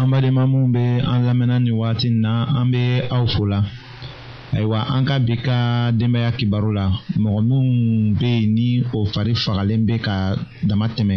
an balima minnu bɛ an lamɛnna nin wagati in na an bɛ aw fo la ayiwa an ka bi ka denbaya kibaru la mɔgɔ minnu bɛ yen ni o fari fagalen bɛ ka dama tɛmɛ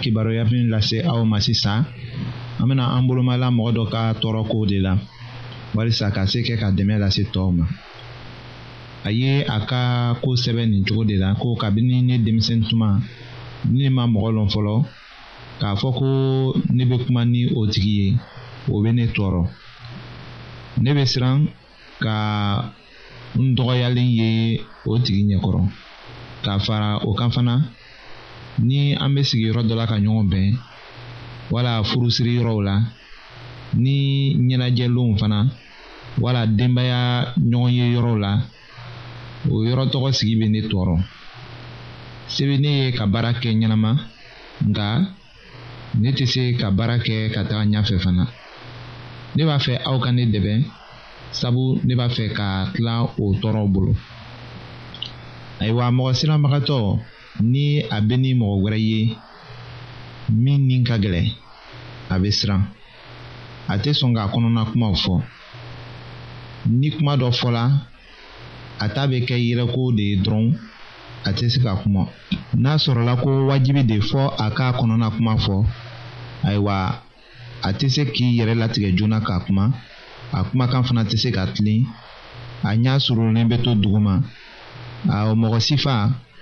kibaruya min lase aw ma sisan an bɛna an bolomala mɔgɔ dɔ ka tɔɔrɔkow de la walisa ka se kɛ ka dɛmɛ lase tɔw ma a ye a ka ko sɛbɛn nin cogo de la ko kabini ne denmisɛnnin tuma ne ma mɔgɔ lɔn fɔlɔ k'a fɔ ko ne bɛ kuma ni o tigi ye o bɛ ne tɔɔrɔ ne bɛ siran ka n dɔgɔyalen ye o tigi ɲɛkɔrɔ ka fara o kan fana ni an bɛ sigi yɔrɔ dɔ la ka ɲɔgɔn bɛn wala furusiri yɔrɔw la ni ɲɛnajɛlenw fana wala denbaya ɲɔgɔn ye yɔrɔw la o yɔrɔ tɔgɔ sigi bɛ ne tɔɔrɔ se bɛ ne ye ka baara kɛ ɲɛnama nka ne tɛ se ka baara kɛ ka taga ɲɛfɛ fana ne b'a fɛ aw ka ne dɛmɛ sabu ne b'a fɛ ka tila o tɔɔrɔw bolo ayiwa mɔgɔ siranbagatɔ ni a bɛ ni mɔgɔ wɛrɛ ye min ni ka gɛlɛn a bɛ siran a tɛ sɔn k'a kɔnɔna kumaw fɔ ni kuma dɔ fɔla a ta bɛ kɛ yɛrɛko de ye dɔrɔn a tɛ se ka kuma n'a sɔrɔla ko wajibi de fɔ a k'a kɔnɔna kuma fɔ ayiwa a tɛ se k'i yɛrɛ latigɛ joona k'a kuma a kumakan fana tɛ se ka tilen a ɲɛ surunnen bɛ to duguma a mɔgɔ sifa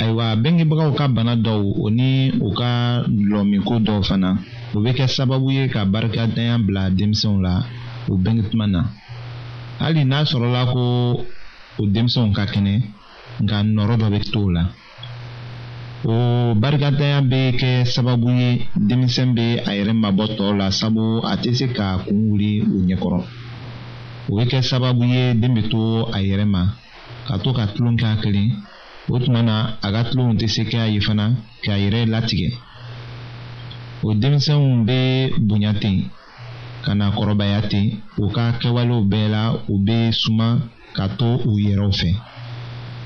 ayiwa bengebagaw ka bana dɔw o ni u ka lɔminko dɔw fana o bɛ kɛ sababu ye ka barikadanya bila denmisɛnw la u bɛnge tuma na hali n'a sɔrɔla ko o denmisɛnw ka kɛnɛ nka nɔrɔ dɔ bɛ to o la o barikadanya bɛ kɛ sababu ye denmisɛn bɛ a yɛrɛ mabɔ tɔw la sabu a tɛ se ka kun wuli u ɲɛkɔrɔ o bɛ kɛ sababu ye den bɛ to a yɛrɛ ma ka to ka tulon k'a kelen o tuma na a ka tulonw tɛ se k'a ye fana k'a yɛrɛ latigɛ o denmisɛnw bɛ bonya ten ka na kɔrɔbaya ten u ka kɛwalew bɛɛ la u bɛ suma ka to u yɛrɛw fɛ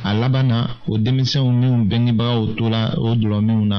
a laban na o denmisɛnw minnu bɛngebagaw tora o dɔlɔminw na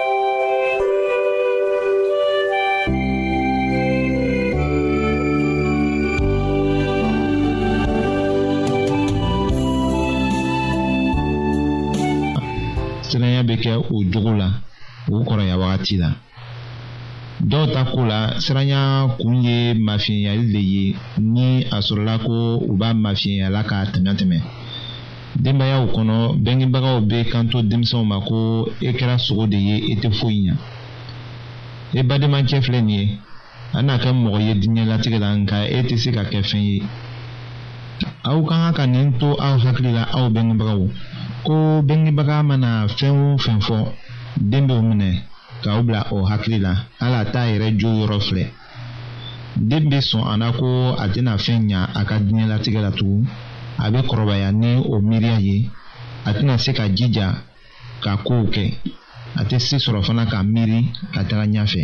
sɛnɛya bɛ kɛ o jogo la o kɔrɔya wagati la dɔw ta ko la siranya kun ye mafiɲɛyali de ye ni a sɔrɔla ko u b'a mafiɲɛya la k'a tɛmɛ tɛmɛ denbayaw kɔnɔ bɛngebagaw bɛ kanto denmisɛnw ma ko e kɛra sogo de ye e tɛ foyi ɲa e bademakɛ filɛ nin ye a na kɛ mɔgɔ ye diɲɛlatigɛ la nka e tɛ se ka kɛ fɛn ye aw ka kan ka nin to aw hakili la aw bɛngebagaw ko bɛngebaga mana fɛn o fɛn fɔ den dɔw minɛ k'aw bila o hakili la hali a t'a yɛrɛ jo yɔrɔ filɛ den bɛ sɔn a la ko a tɛna fɛn ɲa a ka diɲɛlatigɛ la tugun a bɛ kɔrɔbaya ni o miiriya ye a tɛna se ka jija ka kow kɛ a tɛ se sɔrɔ fana ka miiri ka taga ɲɛfɛ.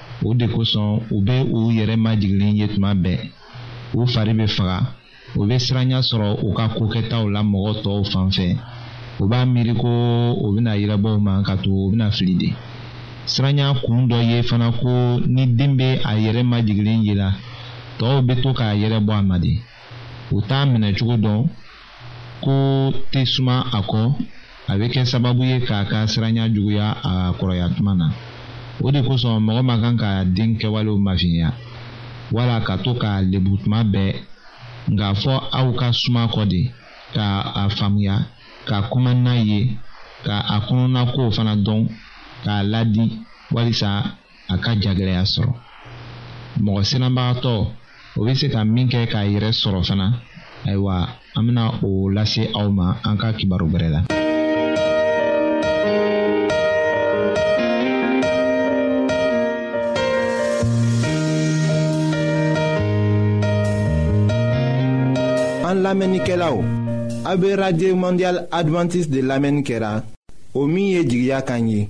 o de kosɔn u bɛ u yɛrɛ majiginnen ye tuma bɛɛ u fari bɛ faga u bɛ siranya sɔrɔ u ka kokɛtaw la mɔgɔ tɔw fan fɛ u b'a miiri ko u bɛna yirabɔw ma ka to u bɛna fili de siranya kun dɔ ye fana ko ni den bɛ a yɛrɛ majiginnen ye la tɔw bɛ to k'a yɛrɛ bɔ a ma de u t'a minɛ cogo dɔn ko tɛ suma a kɔ a bɛ kɛ sababu ye k'a ka siranya juguya a kɔrɔya tuma na o de kosɔn mɔgɔ man kan ka den kɛwalew mafiɲɛya wala ka to k'a lebu tuma bɛɛ nka fɔ aw ka suma kɔ de ka a faamuya ka kuma n'a ye ka a kɔnɔna kow fana dɔn k'a ladi walisa a ka jagɛlɛya sɔrɔ mɔgɔ siranbagatɔ o bɛ se ka min kɛ k'a yɛrɛ sɔrɔ fana ayiwa an bɛna o lase aw ma an ka kibaru bɛrɛ la. an lamɛnnikɛlaw a bɛ radio mondial adventiste de lamɛnni kɛra o min ye jigiya kan ye.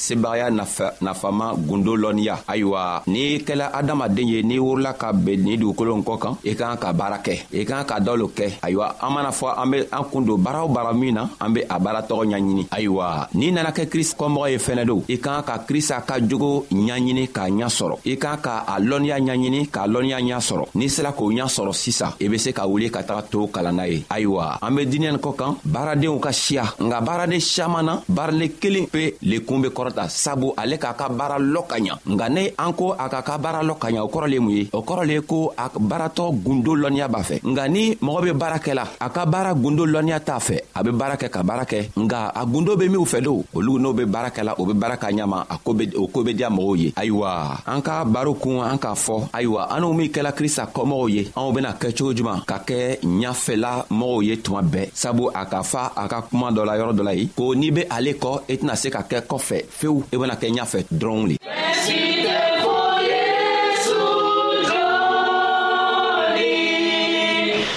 sebagaya nafa nafama gundo lɔnniya ayiwa n'i kɛla adamaden ye n'i wurila ka ben ni dugukolo kɔ kan i kan ka baara kɛ i kan ka dɔ lo kɛ ayiwa an mana fɔ an be an kun don baara o baara min na an be a baara tɔgɔ ɲaɲini ayiwa n'i nana kɛ krist kɔmɔgɔ ye fɛnɛ don i kan ka krista ka jogo ɲaɲini k'a ɲa sɔrɔ i kan ka a lɔnniya ɲaɲini k'a lɔnniya ɲa sɔrɔ n'i sela k'o ɲa sɔrɔ sisan i be se ka wuli ka taga to kalan na ye ayiwa an be diinɛ kɔ kan baaradenw ka siya nka baaraden siyaman na baarale kelen pe le kun be kɔrɔta sabu ale k'a ka baara lɔ ka ɲa nka ne an ko a ka ka baara lɔ ka ɲa o kɔrɔ le mun ye o kɔrɔ le ko a baaratɔ gundo lɔnniya b'a fɛ nka ni mɔgɔ be baara kɛla a ka baara gundo lɔnniya t'a fɛ a be baara kɛ ka baara kɛ nka a gundo be minw fɛ do olu n'o be baara kɛla o be baara ka ɲama a ko be o ko be diya mɔgɔw ye ayiwa an ka baro kun an k'a fɔ ayiwa an n'u min kɛla krista kɔmɔgɔw ye anw bena kɛ cogo juman ka kɛ ɲafɛla mɔgɔw ye tuma bɛɛ sabu a ka fa a ka kuma dɔ la yɔrɔ dɔ la ye ko n'i be ale kɔ i tɛna se ka kɛ kɔfɛ fewu i bena kɛ ɲafɛ dɔrɔnw le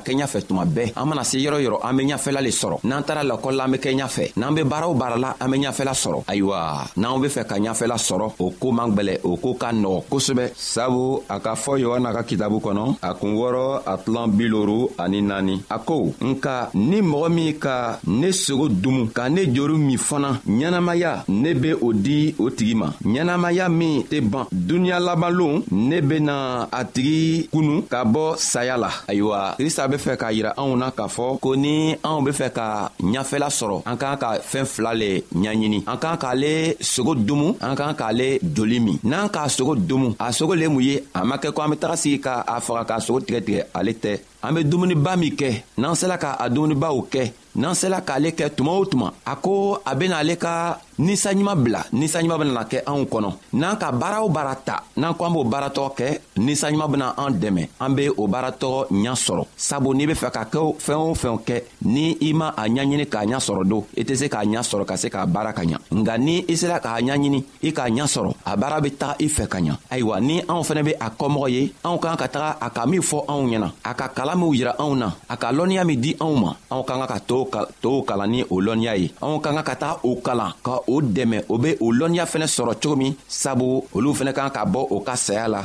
kɛ ɲafɛ tuma bɛɛ an mana se yɔrɔ yɔrɔ an be ɲafɛla le sɔrɔ n'an taara lakɔli la an be kɛ ɲafɛ n'an be baaraw baara la an be ɲafɛla sɔrɔ ayiwa n'anw be fɛ ka ɲafɛla sɔrɔ o ko man gwɛlɛ o ko ka nɔgɔ kosɛbɛ sabu a ka fɔ yohana ka kitabu kɔnɔ a kun wɔrɔ a tilan biloru ani naani a ko nka ni mɔgɔ min ka ne sogo dumu ka ne joru min fana ɲɛnamaya ne be o di o tigi ma ɲɛnamaya min tɛ ban duniɲa labanlon ne bena a tigi kunu ka bɔ saya la ayiwa krista be fɛ k'a yira anw na k'a fɔ ko ni anw be fɛ ka ɲafɛla sɔrɔ an k'an ka fɛɛn fila le ɲaɲini an k'an k'ale sogo dumu an k'an k'ale joli min n'an k'a sogo dumu a sogo le mun ye a ma kɛ ko an be taga sigi ka a faga k'a sogo tigɛ tigɛ ale tɛ an be dumuniba min kɛ n'an sela ka a dumunibaw kɛ n'an sela k'ale kɛ tuma o tuma a ko a bena ale ka ninsanɲuman bila ninsanɲuman benana kɛ anw kɔnɔ n'an ka baara o baara ta n'an ko an b'o baaratɔgɔ kɛ ninsanɲuman bena an dɛmɛ an be o baaratɔgɔ ɲa sɔrɔ sabu n'i be fɛ ka kɛ fɛɛn o fɛnw kɛ ni i ma a ɲaɲini k'a ɲa sɔrɔ don i tɛ se k'a ɲa sɔrɔ ka se k'a baara ka ɲa nka ni i sera k'a ɲaɲini i k'a ɲɛ sɔrɔ a baara bɛ taga i fɛ ka ɲa ayiwa ni anw fɛnɛ be a kɔmɔgɔ ye anw kan ka taga a ka min fɔ anw ɲɛna a ka kala minw yira anw na a ka lɔnniya min di anw ma anw ka ka ka tow ka tow kalan ni o lɔnniya ye anw ka ka ka taga o kalan ka o dɛmɛ o be o lɔnniya fɛnɛ sɔrɔ cogo min sabu olu fɛnɛ kan ka bɔ o ka saya la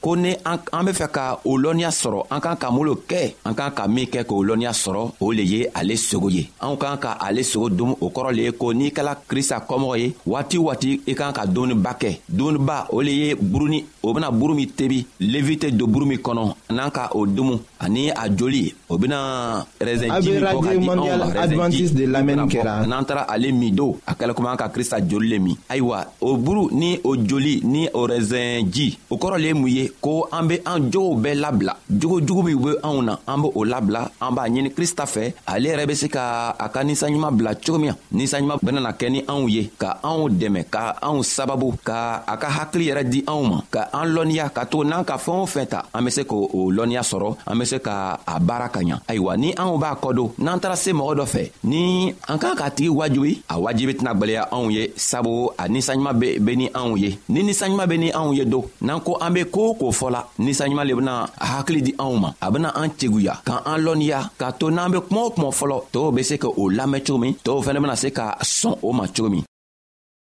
ko ni an an be fɛ ka o lɔnniya sɔrɔ an kan ka mun lo kɛ an kan ka min kɛ k'o lɔnniya sɔrɔ o le ye ale sogo ye anw kan ka ale sogo dun o kɔrɔ le ye ko n'i kɛla krista kɔmɔgɔ ye waati waati i kan ka dumuniba kɛ dumuniba o le ye buruni o bena buru min tebi levi tɛ don buru min kɔnɔ n'an ka o dumu ani a joli o bena rɛzɛnjimi bɔ ka di anw ma rɛzɛnji n'an taara ale min don a kɛla komi an ka krista joli le min ayiwa o buru ni o joli ni o rɛzɛnji o kɔrɔ le ye mun ye ko an be an jogow bɛɛ labila jogo jugu minw be anw na an be o labila an b'a ɲini krista fɛ ale yɛrɛ be se ka a ka ninsanɲuman bila cogo min na ninsanɲuman benana kɛ ni anw ye ka anw dɛmɛ ka anw sababu ka a ka hakili yɛrɛ di anw ma ka an lɔnniya ka to n'an ka fɛɛn o fɛn ta an be se k'o lɔnniya sɔrɔ an be se ka a baara ka ɲa ayiwa ni anw b'a kɔdon n'an taara se mɔgɔ dɔ fɛ ni an k'an k'a tigi wajibi a wajibi tɛna gwɛlɛya anw ye sabu a ninsanɲuman be ni anw ye ni ninsanɲuman be ni anw ye don n'an ko an be koo k'o fɔ la ninsanɲuman le bena a hakili di anw ma a bena an ceguya ka an lɔnniya k'a to n'an be kuma o kuma fɔlɔ tɔɔw be se ka o lamɛn cogo min tɔɔw fɛnɛ bena se ka sɔn o ma cogo min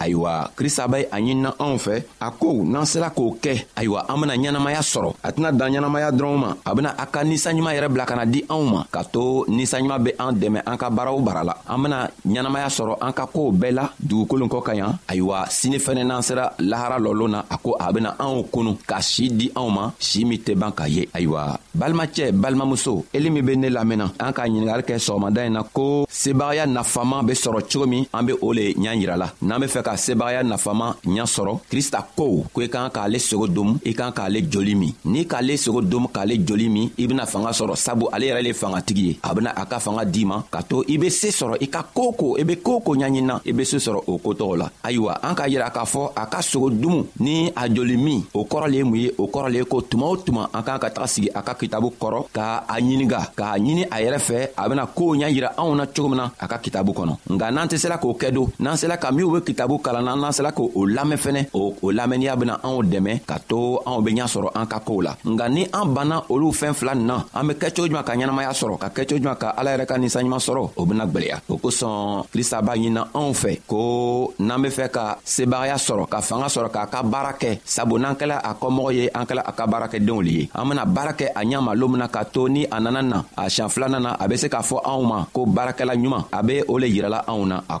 ayiwa krista bɛ a ɲinina anw fɛ a ko n'an sera k'o kɛ ayiwa an bena ɲɛnamaya sɔrɔ a tɛna dan ɲɛnamaya dɔrɔnw ma a bena a ka ninsanɲuman yɛrɛ bila ka na di anw ma k'a to ninsanɲuman be an dɛmɛ an ka baaraw bara la an bena ɲɛnamaya sɔrɔ an ka koow bɛɛ la dugukolon kɔ ka yan ayiwa sini fɛnɛ n'an sera lahara lɔlon na a ko a bena anw konu ka sii di anw ma sii min tɛ ban ka ye ayiwa balimacɛ balimamuso eli min be ne lamɛnna an k'a ɲiningari kɛ sɔgɔmada ɲi na ko sebagaya nafama be sɔrɔ cogo min an be o le ɲa yira la n'an be fɛ ka sebagaya nafama ɲa sɔrɔ krista kow ko i kan k'ale sogo dom i kan k'ale joli min n'i k'ale sogo dom k'ale joli min i bena fanga sɔrɔ sabu ale yɛrɛ le fangatigi ye a bena a ka fanga d'i ma ka to i be see sɔrɔ i ka koo ko i be koo ko ɲaɲinina i be see sɔrɔ o kotɔgɔ la ayiwa an k'a yira k'a fɔ a ka sogo dumu ni a joli min o kɔrɔ le ye mun ye o kɔrɔ le ye ko tuma o tuma an k'an ka taga sigi a ka kitabu kɔrɔ ka a ɲininga k'a ɲini a yɛrɛ fɛ a bena koow ɲa yira anw na cogo min na a ka kitabu kɔnɔ nka n'an tɛ sela k'o kɛ don n'an sela ka minw be kitabu kalan na n'an sela k'o lamɛn fɛnɛ o lamɛnniya bena anw dɛmɛ ka to anw be ɲa sɔrɔ an ka koow la nka ni an banna olu fɛn fila nin na an be kɛ cogo juman ka ɲɛnamaya sɔrɔ ka kɛ cogo juman ka ala yɛrɛ ka ninsanɲuman sɔrɔ o bena gwɛlɛya o kosɔn krista b'a ɲinina anw fɛ ko n'an be fɛ ka sebagaya sɔrɔ ka fanga sɔrɔ k'a ka baara kɛ sabu n'an kɛla a kɔmɔgɔ ye an kɛla a ka baarakɛdenw le ye an bena baara kɛ a ɲa ma loon min na k'a to ni a nana na a siɲan filanan na a be se k'a fɔ anw ma ko baarakɛla ɲuman a be o le yirala anw na a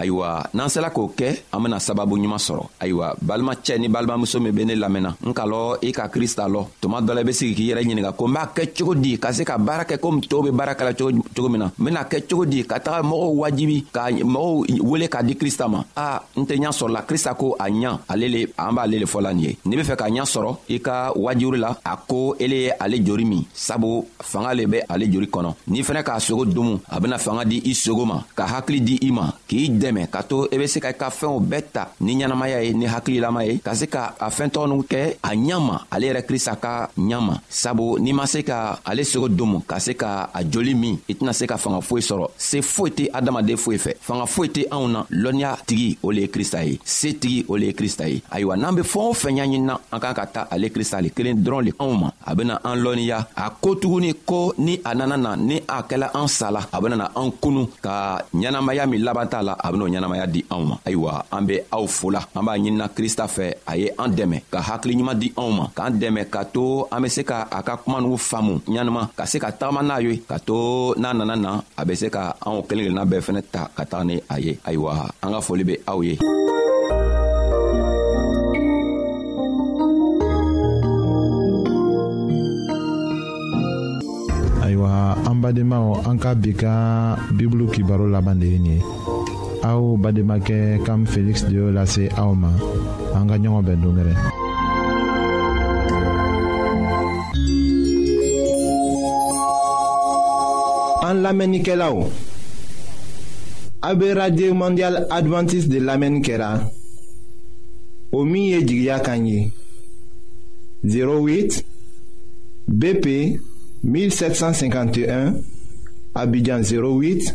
ayiwa n'an sela k'o kɛ an bena sababu ɲuman sɔrɔ ayiwa balimacɛ ni balimamuso min be ne lamɛnna n ka lɔ i ka krista lɔ tuma dɔ la i be sigi k'i yɛrɛ ɲininga ko n b'a kɛ cogo di ka se ka baara kɛ komi tɔɔw be baara kɛla cogo min na n bena kɛ cogo di ka taga mɔgɔw wajibi ka mɔgɔw wele k'a di krista ma a n tɛ ɲa sɔrɔla krista ko a ɲa ale le an b'ale le fɔla nin ye n'i be fɛ ka ɲa sɔrɔ i ka wajuri la a ko ele ye ale jori min sabu fanga le be ale jori kɔnɔ n'i fɛnɛ k'a sogo domu a bena fanga di i sogo ma ka hakili di i ma k'i dɛmɛ ka to i e be se ka i ka fɛnw bɛɛ ta ni ɲɛnamaya ye ni hakililama ye ka se ka a fɛntɔɔniw kɛ a ɲama ale yɛrɛ krista ka ɲama sabu n'i ma se ka ale sogo domu ka se ka a joli min i tɛna se ka fanga foyi sɔrɔ se foyi tɛ adamaden foyi fɛ fanga foyi tɛ anw na lɔnniya tigi o le ye krista ye se tigi o le ye krista ye ayiwa n'an be fɛɛn o fɛn ɲaɲinina an kan ka taa ale krista le kelen dɔrɔn le anw ma a bena an lɔnniya a ko tuguni ko ni a nana na ni a kɛla an sala a benana an kunu ka ɲɛnamaya min laban t'a la a ben'o ɲɛnamaya di anw ma ayiwa an be aw fola an b'a ɲinina krista fɛ a ye an dɛmɛ ka hakiliɲuman di anw ma k'an dɛmɛ ka to an be se ka a ka kuma n'u faamu ɲanama ka se ka tagama n'a ye ka to n'a nana na a be se ka anw kelen kelenna bɛɛ fɛnɛ ta ka taga ni a ye ayiwa an ka foli be aw ye ayiwa an badenmaw an ka bi ka bibulu kibaro laban de ye nin ye aw bademakɛ kam feliksi de y'o lase aw ma an ka ɲɔgɔn bɛn dongɛrɛ an lamɛnnikɛlaw a be radio mondial adventiste de lamɛnni kɛra o min ye jigiya kan ye 08 BP 1751 Abidjan 08